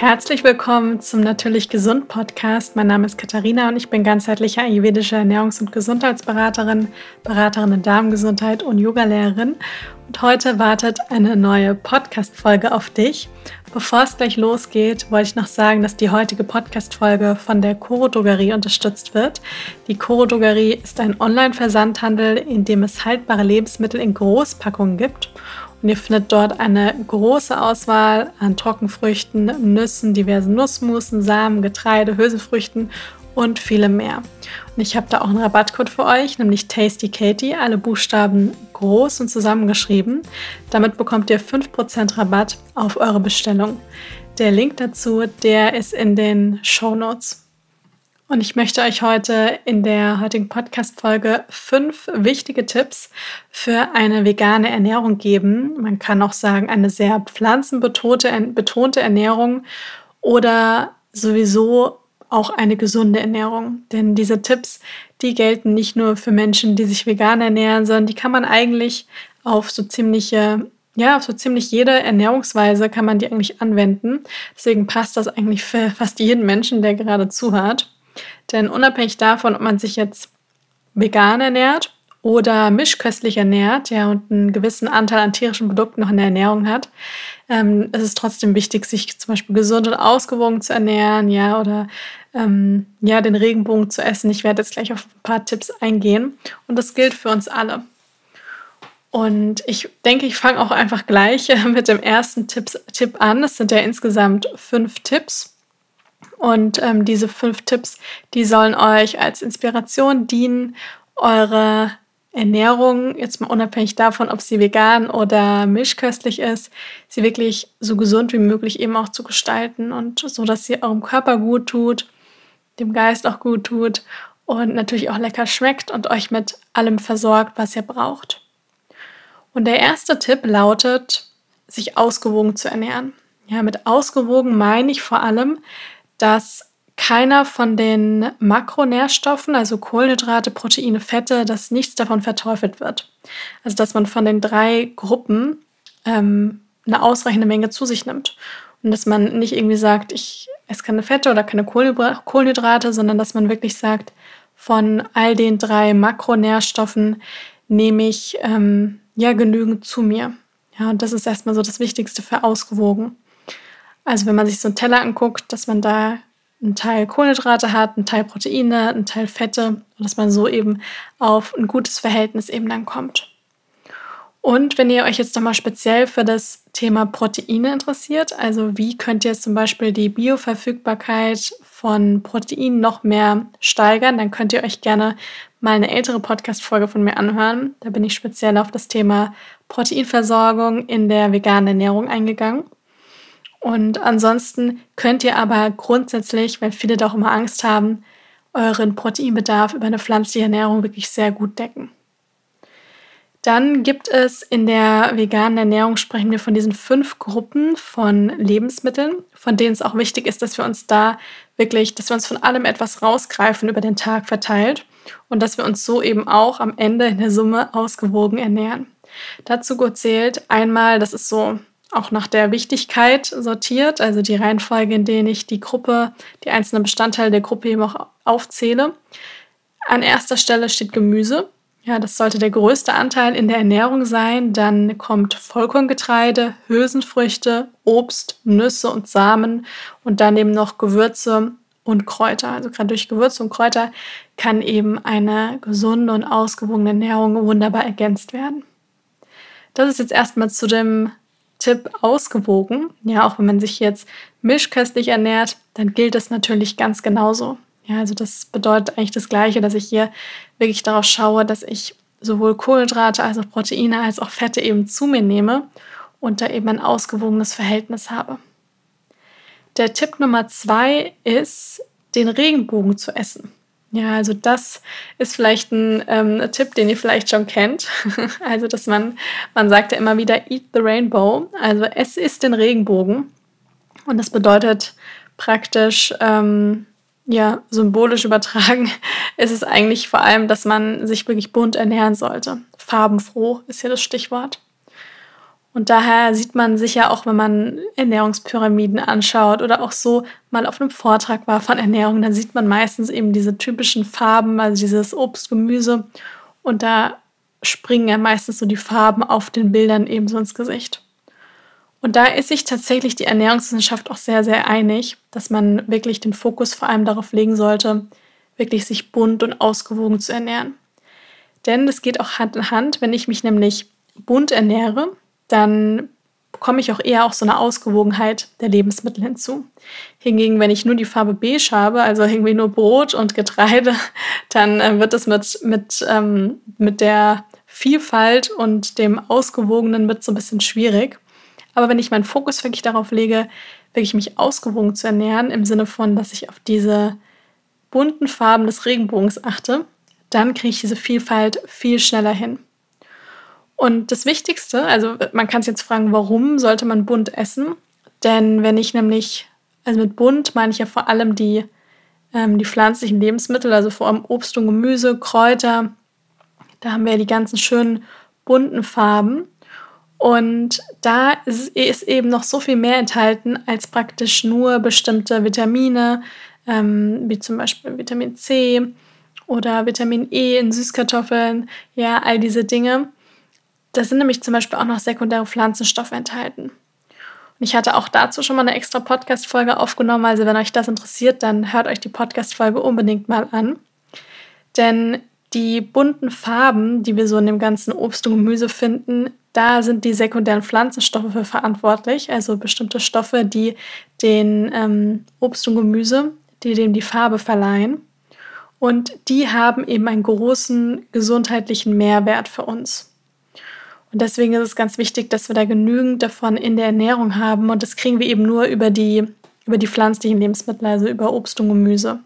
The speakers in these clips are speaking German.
Herzlich willkommen zum Natürlich Gesund Podcast. Mein Name ist Katharina und ich bin ganzheitliche ayurvedische Ernährungs- und Gesundheitsberaterin, Beraterin in Darmgesundheit und Yogalehrerin. Und heute wartet eine neue Podcast-Folge auf dich. Bevor es gleich losgeht, wollte ich noch sagen, dass die heutige Podcast-Folge von der Coro Drogerie unterstützt wird. Die Coro Drogerie ist ein Online-Versandhandel, in dem es haltbare Lebensmittel in Großpackungen gibt. Und ihr findet dort eine große Auswahl an Trockenfrüchten, Nüssen, diversen Nussmusen, Samen, Getreide, Hülsenfrüchten und viele mehr. Und ich habe da auch einen Rabattcode für euch, nämlich Tasty Katie, alle Buchstaben groß und zusammengeschrieben. Damit bekommt ihr 5% Rabatt auf eure Bestellung. Der Link dazu, der ist in den Show Notes. Und ich möchte euch heute in der heutigen Podcast-Folge fünf wichtige Tipps für eine vegane Ernährung geben. Man kann auch sagen, eine sehr pflanzenbetonte Ernährung oder sowieso auch eine gesunde Ernährung. Denn diese Tipps, die gelten nicht nur für Menschen, die sich vegan ernähren, sondern die kann man eigentlich auf so ziemliche ja, auf so ziemlich jede Ernährungsweise kann man die eigentlich anwenden. Deswegen passt das eigentlich für fast jeden Menschen, der gerade zuhört. Denn unabhängig davon, ob man sich jetzt vegan ernährt oder mischköstlich ernährt, ja, und einen gewissen Anteil an tierischen Produkten noch in der Ernährung hat, ähm, es ist trotzdem wichtig, sich zum Beispiel gesund und ausgewogen zu ernähren, ja, oder ähm, ja, den Regenbogen zu essen. Ich werde jetzt gleich auf ein paar Tipps eingehen und das gilt für uns alle. Und ich denke, ich fange auch einfach gleich mit dem ersten Tipps, Tipp an. Es sind ja insgesamt fünf Tipps. Und ähm, diese fünf Tipps, die sollen euch als Inspiration dienen, eure Ernährung, jetzt mal unabhängig davon, ob sie vegan oder mischköstlich ist, sie wirklich so gesund wie möglich eben auch zu gestalten und so, dass sie eurem Körper gut tut, dem Geist auch gut tut und natürlich auch lecker schmeckt und euch mit allem versorgt, was ihr braucht. Und der erste Tipp lautet, sich ausgewogen zu ernähren. Ja, mit ausgewogen meine ich vor allem, dass keiner von den Makronährstoffen, also Kohlenhydrate, Proteine, Fette, dass nichts davon verteufelt wird. Also dass man von den drei Gruppen ähm, eine ausreichende Menge zu sich nimmt. Und dass man nicht irgendwie sagt, ich esse keine Fette oder keine Kohlenhydrate, sondern dass man wirklich sagt, von all den drei Makronährstoffen nehme ich ähm, ja genügend zu mir. Ja, und das ist erstmal so das Wichtigste für ausgewogen. Also wenn man sich so einen Teller anguckt, dass man da einen Teil Kohlenhydrate hat, einen Teil Proteine, einen Teil Fette und dass man so eben auf ein gutes Verhältnis eben dann kommt. Und wenn ihr euch jetzt nochmal speziell für das Thema Proteine interessiert, also wie könnt ihr zum Beispiel die Bioverfügbarkeit von Proteinen noch mehr steigern, dann könnt ihr euch gerne mal eine ältere Podcast-Folge von mir anhören. Da bin ich speziell auf das Thema Proteinversorgung in der veganen Ernährung eingegangen. Und ansonsten könnt ihr aber grundsätzlich, weil viele doch immer Angst haben, euren Proteinbedarf über eine pflanzliche Ernährung wirklich sehr gut decken. Dann gibt es in der veganen Ernährung, sprechen wir von diesen fünf Gruppen von Lebensmitteln, von denen es auch wichtig ist, dass wir uns da wirklich, dass wir uns von allem etwas rausgreifen über den Tag verteilt und dass wir uns so eben auch am Ende in der Summe ausgewogen ernähren. Dazu zählt einmal, das ist so auch nach der Wichtigkeit sortiert, also die Reihenfolge, in denen ich die Gruppe, die einzelnen Bestandteile der Gruppe eben auch aufzähle. An erster Stelle steht Gemüse. Ja, das sollte der größte Anteil in der Ernährung sein. Dann kommt Vollkorngetreide, Hülsenfrüchte, Obst, Nüsse und Samen und dann eben noch Gewürze und Kräuter. Also gerade durch Gewürze und Kräuter kann eben eine gesunde und ausgewogene Ernährung wunderbar ergänzt werden. Das ist jetzt erstmal zu dem Tipp ausgewogen. Ja, auch wenn man sich jetzt mischköstlich ernährt, dann gilt es natürlich ganz genauso. Ja, also das bedeutet eigentlich das Gleiche, dass ich hier wirklich darauf schaue, dass ich sowohl Kohlenhydrate als auch Proteine als auch Fette eben zu mir nehme und da eben ein ausgewogenes Verhältnis habe. Der Tipp Nummer zwei ist, den Regenbogen zu essen. Ja, also das ist vielleicht ein ähm, Tipp, den ihr vielleicht schon kennt. also, dass man, man sagt ja immer wieder, eat the rainbow. Also es ist den Regenbogen. Und das bedeutet praktisch, ähm, ja, symbolisch übertragen, ist es eigentlich vor allem, dass man sich wirklich bunt ernähren sollte. Farbenfroh ist ja das Stichwort. Und daher sieht man sicher auch, wenn man Ernährungspyramiden anschaut oder auch so mal auf einem Vortrag war von Ernährung, dann sieht man meistens eben diese typischen Farben, also dieses Obst, Gemüse. Und da springen ja meistens so die Farben auf den Bildern ebenso ins Gesicht. Und da ist sich tatsächlich die Ernährungswissenschaft auch sehr, sehr einig, dass man wirklich den Fokus vor allem darauf legen sollte, wirklich sich bunt und ausgewogen zu ernähren. Denn es geht auch Hand in Hand, wenn ich mich nämlich bunt ernähre, dann bekomme ich auch eher auch so eine Ausgewogenheit der Lebensmittel hinzu. Hingegen, wenn ich nur die Farbe beige habe, also irgendwie nur Brot und Getreide, dann äh, wird es mit, mit, ähm, mit der Vielfalt und dem Ausgewogenen wird so ein bisschen schwierig. Aber wenn ich meinen Fokus wirklich darauf lege, wirklich mich ausgewogen zu ernähren, im Sinne von, dass ich auf diese bunten Farben des Regenbogens achte, dann kriege ich diese Vielfalt viel schneller hin. Und das Wichtigste, also man kann sich jetzt fragen, warum sollte man bunt essen? Denn wenn ich nämlich, also mit bunt meine ich ja vor allem die, ähm, die pflanzlichen Lebensmittel, also vor allem Obst und Gemüse, Kräuter, da haben wir ja die ganzen schönen bunten Farben. Und da ist, ist eben noch so viel mehr enthalten als praktisch nur bestimmte Vitamine, ähm, wie zum Beispiel Vitamin C oder Vitamin E in Süßkartoffeln, ja, all diese Dinge. Da sind nämlich zum Beispiel auch noch sekundäre Pflanzenstoffe enthalten. Und ich hatte auch dazu schon mal eine extra Podcast-Folge aufgenommen. Also, wenn euch das interessiert, dann hört euch die Podcast-Folge unbedingt mal an. Denn die bunten Farben, die wir so in dem ganzen Obst und Gemüse finden, da sind die sekundären Pflanzenstoffe für verantwortlich, also bestimmte Stoffe, die den ähm, Obst und Gemüse, die dem die Farbe verleihen. Und die haben eben einen großen gesundheitlichen Mehrwert für uns. Und deswegen ist es ganz wichtig, dass wir da genügend davon in der Ernährung haben. Und das kriegen wir eben nur über die, über die pflanzlichen Lebensmittel, also über Obst und Gemüse.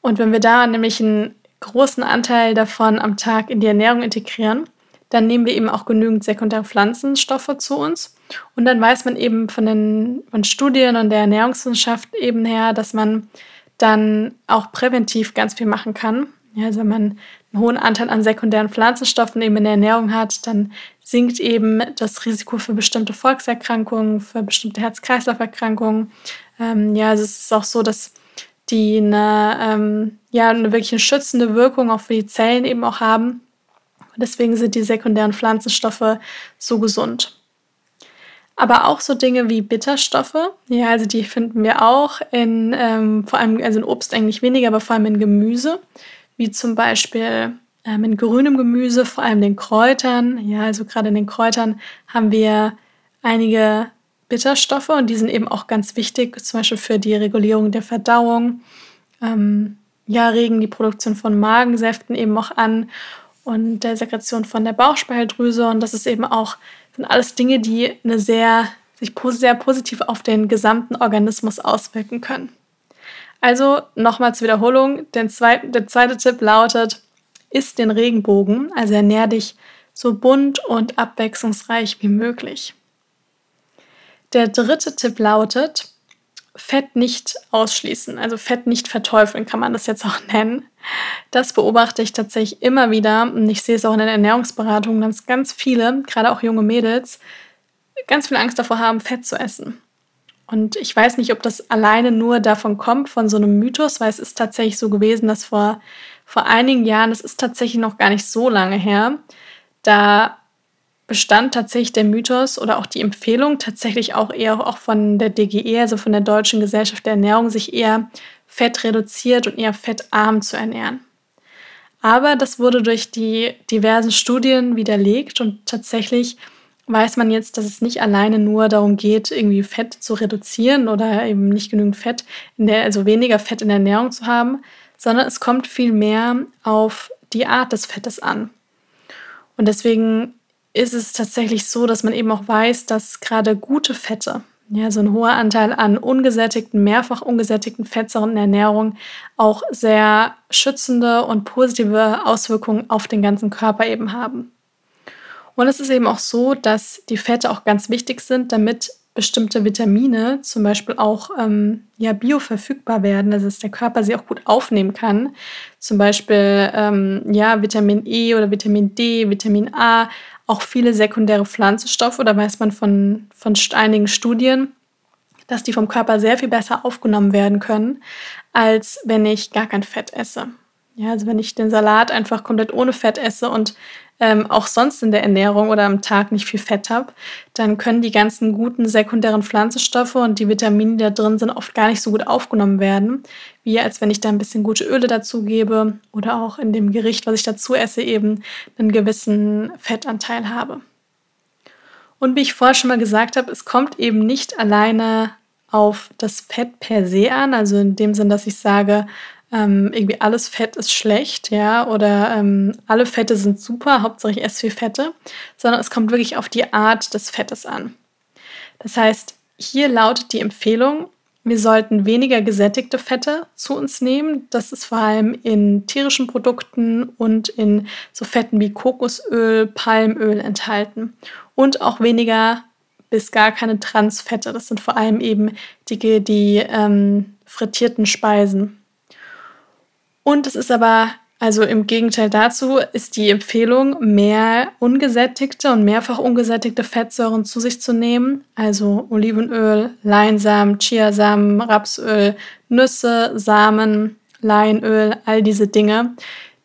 Und wenn wir da nämlich einen großen Anteil davon am Tag in die Ernährung integrieren, dann nehmen wir eben auch genügend sekundäre Pflanzenstoffe zu uns. Und dann weiß man eben von den von Studien und der Ernährungswissenschaft eben her, dass man dann auch präventiv ganz viel machen kann. Ja, also wenn man einen hohen Anteil an sekundären Pflanzenstoffen eben in der Ernährung hat, dann sinkt eben das Risiko für bestimmte Volkserkrankungen, für bestimmte Herz-Kreislauf-Erkrankungen. Ähm, ja, also es ist auch so, dass die eine, ähm, ja, eine wirklich schützende Wirkung auch für die Zellen eben auch haben. deswegen sind die sekundären Pflanzenstoffe so gesund. Aber auch so Dinge wie Bitterstoffe, ja, also die finden wir auch in, ähm, vor allem, also in Obst eigentlich weniger, aber vor allem in Gemüse wie zum Beispiel ähm, in grünem Gemüse, vor allem den Kräutern. Ja, also gerade in den Kräutern haben wir einige Bitterstoffe und die sind eben auch ganz wichtig, zum Beispiel für die Regulierung der Verdauung. Ähm, ja, regen die Produktion von Magensäften eben auch an und der Sekretion von der Bauchspeicheldrüse. Und das ist eben auch, sind alles Dinge, die eine sehr, sich sehr positiv auf den gesamten Organismus auswirken können. Also nochmal zur Wiederholung. Der zweite, der zweite Tipp lautet, isst den Regenbogen, also ernähr dich so bunt und abwechslungsreich wie möglich. Der dritte Tipp lautet, Fett nicht ausschließen, also Fett nicht verteufeln, kann man das jetzt auch nennen. Das beobachte ich tatsächlich immer wieder und ich sehe es auch in den Ernährungsberatungen, dass ganz viele, gerade auch junge Mädels, ganz viel Angst davor haben, Fett zu essen. Und ich weiß nicht, ob das alleine nur davon kommt, von so einem Mythos, weil es ist tatsächlich so gewesen, dass vor, vor einigen Jahren, das ist tatsächlich noch gar nicht so lange her, da bestand tatsächlich der Mythos oder auch die Empfehlung, tatsächlich auch eher auch von der DGE, also von der Deutschen Gesellschaft der Ernährung, sich eher fettreduziert und eher fettarm zu ernähren. Aber das wurde durch die diversen Studien widerlegt und tatsächlich weiß man jetzt, dass es nicht alleine nur darum geht, irgendwie Fett zu reduzieren oder eben nicht genügend Fett, der, also weniger Fett in der Ernährung zu haben, sondern es kommt viel mehr auf die Art des Fettes an. Und deswegen ist es tatsächlich so, dass man eben auch weiß, dass gerade gute Fette, ja, so ein hoher Anteil an ungesättigten, mehrfach ungesättigten Fettsäuren in der Ernährung auch sehr schützende und positive Auswirkungen auf den ganzen Körper eben haben. Und es ist eben auch so, dass die Fette auch ganz wichtig sind, damit bestimmte Vitamine zum Beispiel auch ähm, ja, bioverfügbar werden, also dass der Körper sie auch gut aufnehmen kann. Zum Beispiel ähm, ja, Vitamin E oder Vitamin D, Vitamin A, auch viele sekundäre Pflanzenstoffe. Da weiß man von, von einigen Studien, dass die vom Körper sehr viel besser aufgenommen werden können, als wenn ich gar kein Fett esse. Ja, also wenn ich den Salat einfach komplett ohne Fett esse und ähm, auch sonst in der Ernährung oder am Tag nicht viel Fett habe, dann können die ganzen guten sekundären Pflanzenstoffe und die Vitamine, die da drin sind, oft gar nicht so gut aufgenommen werden, wie als wenn ich da ein bisschen gute Öle dazugebe oder auch in dem Gericht, was ich dazu esse, eben einen gewissen Fettanteil habe. Und wie ich vorher schon mal gesagt habe, es kommt eben nicht alleine auf das Fett per se an, also in dem Sinn, dass ich sage, ähm, irgendwie alles Fett ist schlecht, ja, oder ähm, alle Fette sind super, Hauptsache ich esse viel Fette, sondern es kommt wirklich auf die Art des Fettes an. Das heißt, hier lautet die Empfehlung, wir sollten weniger gesättigte Fette zu uns nehmen. Das ist vor allem in tierischen Produkten und in so Fetten wie Kokosöl, Palmöl enthalten. Und auch weniger bis gar keine Transfette. Das sind vor allem eben die, die ähm, frittierten Speisen. Und es ist aber, also im Gegenteil dazu, ist die Empfehlung, mehr ungesättigte und mehrfach ungesättigte Fettsäuren zu sich zu nehmen. Also Olivenöl, Leinsamen, Chiasamen, Rapsöl, Nüsse, Samen, Leinöl, all diese Dinge,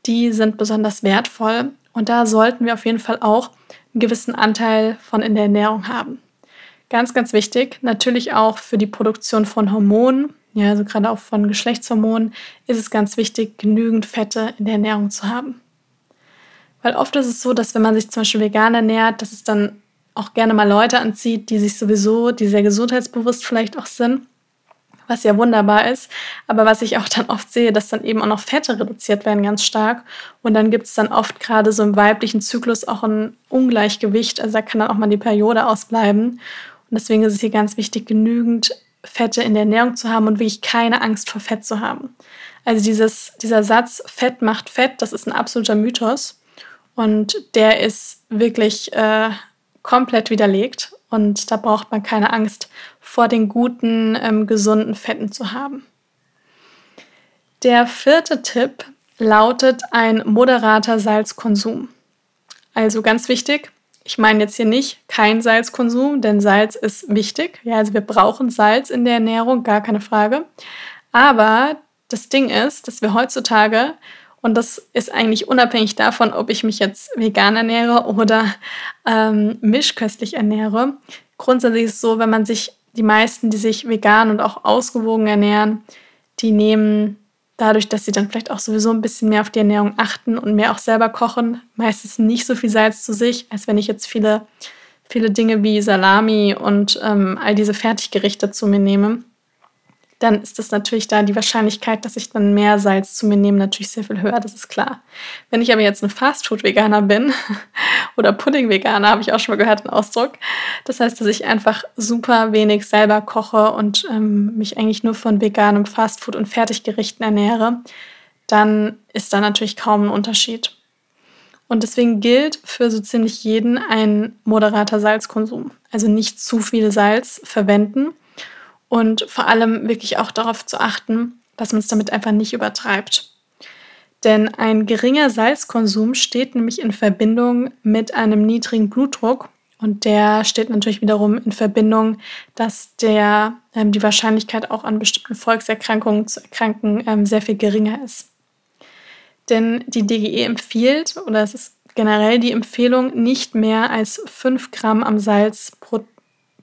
die sind besonders wertvoll. Und da sollten wir auf jeden Fall auch einen gewissen Anteil von in der Ernährung haben. Ganz, ganz wichtig, natürlich auch für die Produktion von Hormonen, ja, also gerade auch von Geschlechtshormonen ist es ganz wichtig, genügend Fette in der Ernährung zu haben. Weil oft ist es so, dass wenn man sich zum Beispiel vegan ernährt, dass es dann auch gerne mal Leute anzieht, die sich sowieso, die sehr gesundheitsbewusst vielleicht auch sind, was ja wunderbar ist. Aber was ich auch dann oft sehe, dass dann eben auch noch Fette reduziert werden ganz stark. Und dann gibt es dann oft gerade so im weiblichen Zyklus auch ein Ungleichgewicht. Also da kann dann auch mal die Periode ausbleiben. Und deswegen ist es hier ganz wichtig, genügend Fette in der Ernährung zu haben und wirklich keine Angst vor Fett zu haben. Also dieses, dieser Satz, Fett macht Fett, das ist ein absoluter Mythos und der ist wirklich äh, komplett widerlegt und da braucht man keine Angst vor den guten, ähm, gesunden Fetten zu haben. Der vierte Tipp lautet ein moderater Salzkonsum. Also ganz wichtig, ich meine jetzt hier nicht kein Salzkonsum, denn Salz ist wichtig. Ja, also wir brauchen Salz in der Ernährung, gar keine Frage. Aber das Ding ist, dass wir heutzutage, und das ist eigentlich unabhängig davon, ob ich mich jetzt vegan ernähre oder ähm, mischköstlich ernähre, grundsätzlich ist es so, wenn man sich die meisten, die sich vegan und auch ausgewogen ernähren, die nehmen dadurch, dass sie dann vielleicht auch sowieso ein bisschen mehr auf die Ernährung achten und mehr auch selber kochen, meistens nicht so viel Salz zu sich, als wenn ich jetzt viele, viele Dinge wie Salami und ähm, all diese Fertiggerichte zu mir nehme dann ist das natürlich da die Wahrscheinlichkeit, dass ich dann mehr Salz zu mir nehme, natürlich sehr viel höher, das ist klar. Wenn ich aber jetzt ein Fastfood-Veganer bin oder Pudding-Veganer, habe ich auch schon mal gehört, den Ausdruck. Das heißt, dass ich einfach super wenig selber koche und ähm, mich eigentlich nur von veganem Fastfood und Fertiggerichten ernähre, dann ist da natürlich kaum ein Unterschied. Und deswegen gilt für so ziemlich jeden ein moderater Salzkonsum. Also nicht zu viel Salz verwenden und vor allem wirklich auch darauf zu achten, dass man es damit einfach nicht übertreibt. Denn ein geringer Salzkonsum steht nämlich in Verbindung mit einem niedrigen Blutdruck und der steht natürlich wiederum in Verbindung, dass der, ähm, die Wahrscheinlichkeit auch an bestimmten Volkserkrankungen zu erkranken ähm, sehr viel geringer ist. Denn die DGE empfiehlt, oder es ist generell die Empfehlung, nicht mehr als 5 Gramm am Salz pro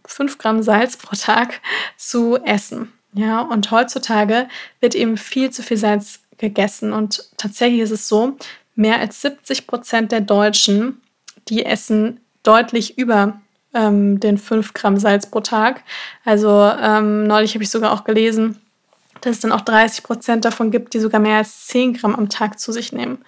5 Gramm Salz pro Tag zu essen. Ja, und heutzutage wird eben viel zu viel Salz gegessen. Und tatsächlich ist es so, mehr als 70 Prozent der Deutschen, die essen deutlich über ähm, den 5 Gramm Salz pro Tag. Also ähm, neulich habe ich sogar auch gelesen, dass es dann auch 30 Prozent davon gibt, die sogar mehr als 10 Gramm am Tag zu sich nehmen.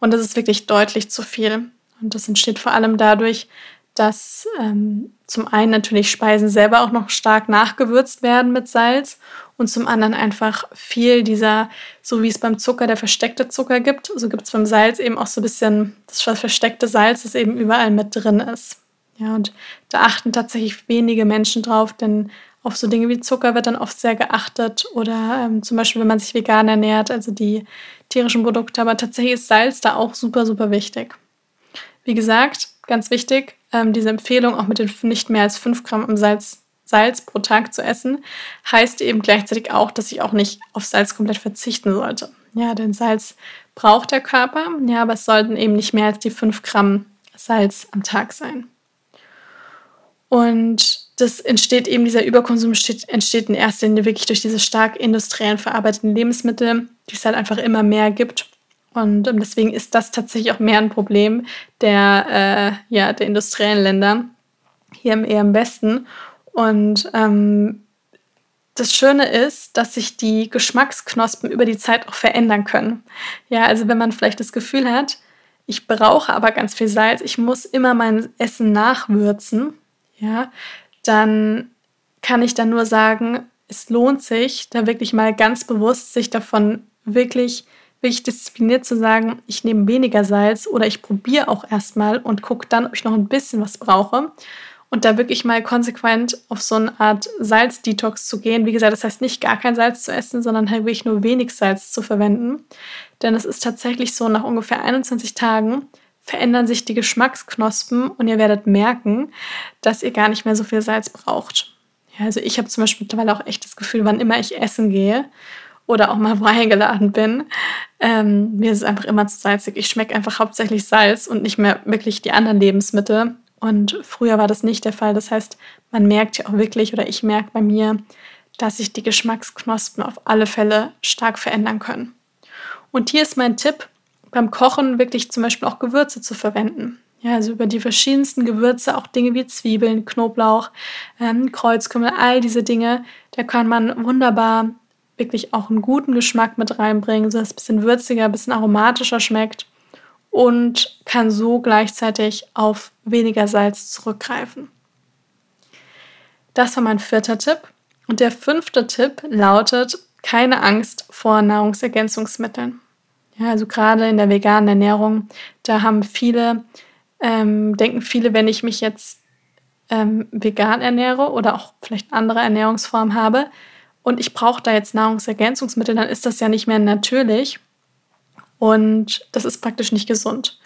Und das ist wirklich deutlich zu viel. Und das entsteht vor allem dadurch, dass ähm, zum einen natürlich Speisen selber auch noch stark nachgewürzt werden mit Salz und zum anderen einfach viel dieser, so wie es beim Zucker der versteckte Zucker gibt, so gibt es beim Salz eben auch so ein bisschen das versteckte Salz, das eben überall mit drin ist. Ja, und da achten tatsächlich wenige Menschen drauf, denn auf so Dinge wie Zucker wird dann oft sehr geachtet oder ähm, zum Beispiel, wenn man sich vegan ernährt, also die tierischen Produkte. Aber tatsächlich ist Salz da auch super, super wichtig. Wie gesagt, ganz wichtig, ähm, diese Empfehlung auch mit den nicht mehr als 5 Gramm Salz, Salz pro Tag zu essen, heißt eben gleichzeitig auch, dass ich auch nicht auf Salz komplett verzichten sollte. Ja, denn Salz braucht der Körper, ja, aber es sollten eben nicht mehr als die 5 Gramm Salz am Tag sein. Und das entsteht eben, dieser Überkonsum entsteht, entsteht in erster Linie wirklich durch diese stark industriell verarbeiteten Lebensmittel, die es halt einfach immer mehr gibt. Und ähm, deswegen ist das tatsächlich auch mehr ein Problem der, äh, ja, der industriellen Länder hier im, eher im Westen. Und ähm, das Schöne ist, dass sich die Geschmacksknospen über die Zeit auch verändern können. Ja, also wenn man vielleicht das Gefühl hat, ich brauche aber ganz viel Salz, ich muss immer mein Essen nachwürzen, ja, dann kann ich dann nur sagen, es lohnt sich, da wirklich mal ganz bewusst sich davon wirklich, wirklich diszipliniert zu sagen, ich nehme weniger Salz oder ich probiere auch erstmal und gucke dann, ob ich noch ein bisschen was brauche. Und da wirklich mal konsequent auf so eine Art Salzdetox zu gehen. Wie gesagt, das heißt nicht gar kein Salz zu essen, sondern halt wirklich nur wenig Salz zu verwenden. Denn es ist tatsächlich so, nach ungefähr 21 Tagen verändern sich die Geschmacksknospen und ihr werdet merken, dass ihr gar nicht mehr so viel Salz braucht. Ja, also ich habe zum Beispiel mittlerweile auch echt das Gefühl, wann immer ich essen gehe oder auch mal wo eingeladen bin, ähm, mir ist es einfach immer zu salzig. Ich schmecke einfach hauptsächlich Salz und nicht mehr wirklich die anderen Lebensmittel. Und früher war das nicht der Fall. Das heißt, man merkt ja auch wirklich, oder ich merke bei mir, dass sich die Geschmacksknospen auf alle Fälle stark verändern können. Und hier ist mein Tipp, beim Kochen wirklich zum Beispiel auch Gewürze zu verwenden. Ja, also über die verschiedensten Gewürze, auch Dinge wie Zwiebeln, Knoblauch, ähm, Kreuzkümmel, all diese Dinge, da kann man wunderbar wirklich auch einen guten Geschmack mit reinbringen, sodass es ein bisschen würziger, ein bisschen aromatischer schmeckt und kann so gleichzeitig auf weniger Salz zurückgreifen. Das war mein vierter Tipp. Und der fünfte Tipp lautet, keine Angst vor Nahrungsergänzungsmitteln. Ja, also gerade in der veganen Ernährung, da haben viele, ähm, denken viele, wenn ich mich jetzt ähm, vegan ernähre oder auch vielleicht andere Ernährungsformen habe und ich brauche da jetzt Nahrungsergänzungsmittel, dann ist das ja nicht mehr natürlich und das ist praktisch nicht gesund.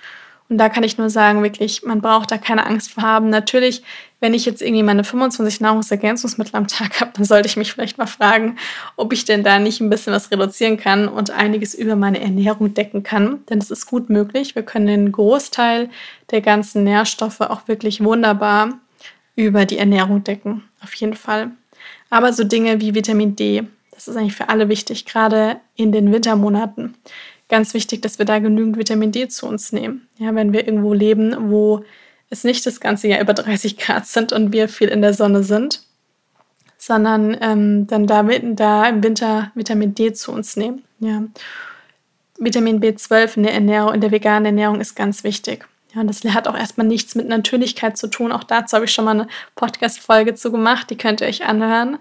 Und da kann ich nur sagen, wirklich, man braucht da keine Angst vor haben. Natürlich, wenn ich jetzt irgendwie meine 25 Nahrungsergänzungsmittel am Tag habe, dann sollte ich mich vielleicht mal fragen, ob ich denn da nicht ein bisschen was reduzieren kann und einiges über meine Ernährung decken kann. Denn es ist gut möglich. Wir können den Großteil der ganzen Nährstoffe auch wirklich wunderbar über die Ernährung decken. Auf jeden Fall. Aber so Dinge wie Vitamin D, das ist eigentlich für alle wichtig, gerade in den Wintermonaten ganz wichtig, dass wir da genügend Vitamin D zu uns nehmen. Ja, wenn wir irgendwo leben, wo es nicht das ganze Jahr über 30 Grad sind und wir viel in der Sonne sind, sondern ähm, dann da, da im Winter Vitamin D zu uns nehmen. Ja. Vitamin B12 in der Ernährung, in der veganen Ernährung ist ganz wichtig. Ja, und das hat auch erstmal nichts mit Natürlichkeit zu tun. Auch dazu habe ich schon mal eine Podcast-Folge zu gemacht, die könnt ihr euch anhören.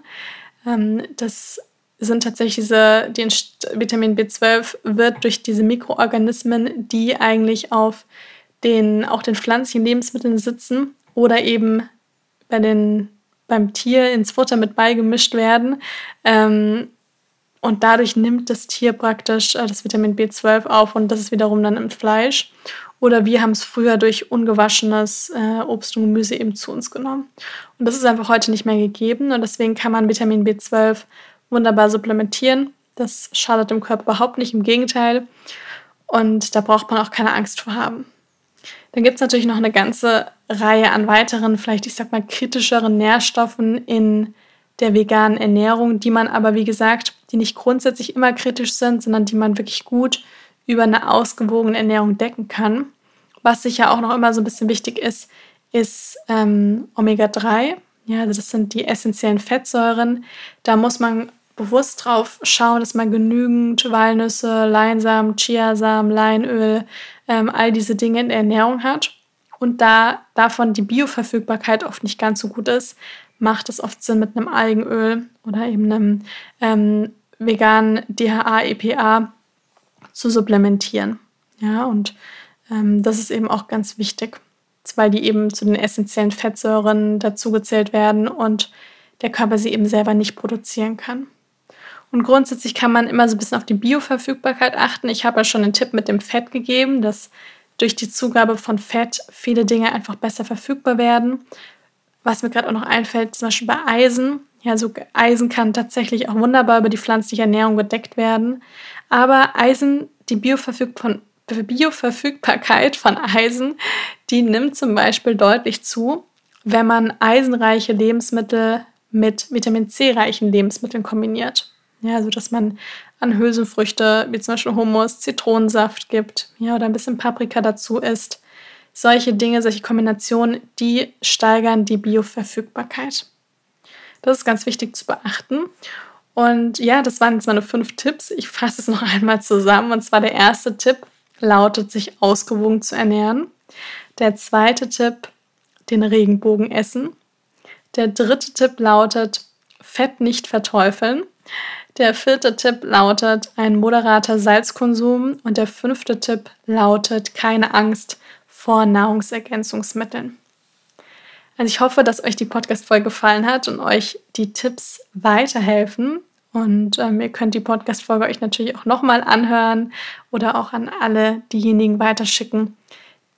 Ähm, das sind tatsächlich diese, die Vitamin B12 wird durch diese Mikroorganismen, die eigentlich auf den, auch den pflanzlichen Lebensmitteln sitzen oder eben bei den, beim Tier ins Futter mit beigemischt werden. Ähm, und dadurch nimmt das Tier praktisch äh, das Vitamin B12 auf und das ist wiederum dann im Fleisch. Oder wir haben es früher durch ungewaschenes äh, Obst und Gemüse eben zu uns genommen. Und das ist einfach heute nicht mehr gegeben und deswegen kann man Vitamin B12 wunderbar supplementieren. Das schadet dem Körper überhaupt nicht, im Gegenteil. Und da braucht man auch keine Angst vor haben. Dann gibt es natürlich noch eine ganze Reihe an weiteren, vielleicht ich sag mal kritischeren Nährstoffen in der veganen Ernährung, die man aber, wie gesagt, die nicht grundsätzlich immer kritisch sind, sondern die man wirklich gut über eine ausgewogene Ernährung decken kann. Was sicher auch noch immer so ein bisschen wichtig ist, ist ähm, Omega-3. Ja, also das sind die essentiellen Fettsäuren. Da muss man bewusst drauf schauen, dass man genügend Walnüsse, Leinsamen, Chiasamen, Leinöl, ähm, all diese Dinge in der Ernährung hat. Und da davon die Bioverfügbarkeit oft nicht ganz so gut ist, macht es oft Sinn, mit einem Algenöl oder eben einem ähm, veganen DHA, EPA zu supplementieren. Ja, und ähm, das ist eben auch ganz wichtig weil die eben zu den essentiellen Fettsäuren dazugezählt werden und der Körper sie eben selber nicht produzieren kann. Und grundsätzlich kann man immer so ein bisschen auf die Bioverfügbarkeit achten. Ich habe ja schon einen Tipp mit dem Fett gegeben, dass durch die Zugabe von Fett viele Dinge einfach besser verfügbar werden. Was mir gerade auch noch einfällt, zum Beispiel bei Eisen. Ja, so Eisen kann tatsächlich auch wunderbar über die pflanzliche Ernährung gedeckt werden. Aber Eisen, die Bioverfügbarkeit von Eisen, die nimmt zum Beispiel deutlich zu, wenn man eisenreiche Lebensmittel mit Vitamin C-reichen Lebensmitteln kombiniert. Ja, also dass man an Hülsenfrüchte wie zum Beispiel Hummus, Zitronensaft gibt, ja, oder ein bisschen Paprika dazu isst. Solche Dinge, solche Kombinationen, die steigern die Bioverfügbarkeit. Das ist ganz wichtig zu beachten. Und ja, das waren jetzt meine fünf Tipps. Ich fasse es noch einmal zusammen. Und zwar der erste Tipp lautet, sich ausgewogen zu ernähren. Der zweite Tipp, den Regenbogen essen. Der dritte Tipp lautet, Fett nicht verteufeln. Der vierte Tipp lautet ein moderater Salzkonsum und der fünfte Tipp lautet keine Angst vor Nahrungsergänzungsmitteln. Also ich hoffe, dass euch die Podcast-Folge gefallen hat und euch die Tipps weiterhelfen. Und ähm, ihr könnt die Podcast-Folge euch natürlich auch nochmal anhören oder auch an alle diejenigen weiterschicken,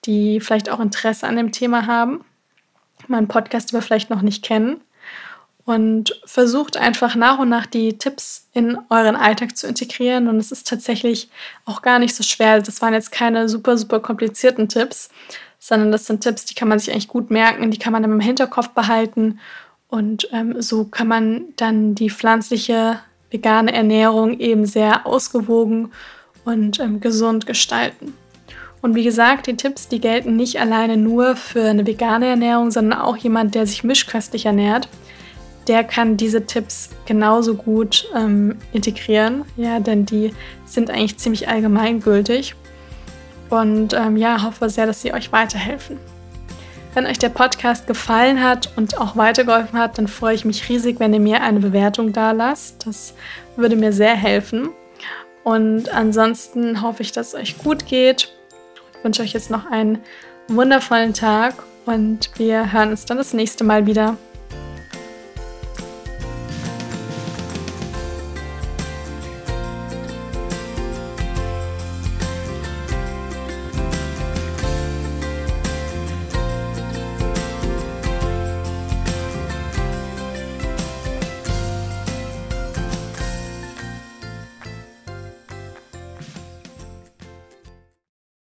die vielleicht auch Interesse an dem Thema haben, meinen Podcast aber vielleicht noch nicht kennen. Und versucht einfach nach und nach die Tipps in euren Alltag zu integrieren. Und es ist tatsächlich auch gar nicht so schwer. Das waren jetzt keine super, super komplizierten Tipps, sondern das sind Tipps, die kann man sich eigentlich gut merken, die kann man im Hinterkopf behalten und ähm, so kann man dann die pflanzliche vegane Ernährung eben sehr ausgewogen und ähm, gesund gestalten. Und wie gesagt, die Tipps, die gelten nicht alleine nur für eine vegane Ernährung, sondern auch jemand, der sich mischköstlich ernährt, der kann diese Tipps genauso gut ähm, integrieren, ja, denn die sind eigentlich ziemlich allgemeingültig. Und ähm, ja, hoffe sehr, dass sie euch weiterhelfen. Wenn euch der Podcast gefallen hat und auch weitergeholfen hat, dann freue ich mich riesig, wenn ihr mir eine Bewertung da lasst. Das würde mir sehr helfen. Und ansonsten hoffe ich, dass es euch gut geht. Ich wünsche euch jetzt noch einen wundervollen Tag und wir hören uns dann das nächste Mal wieder.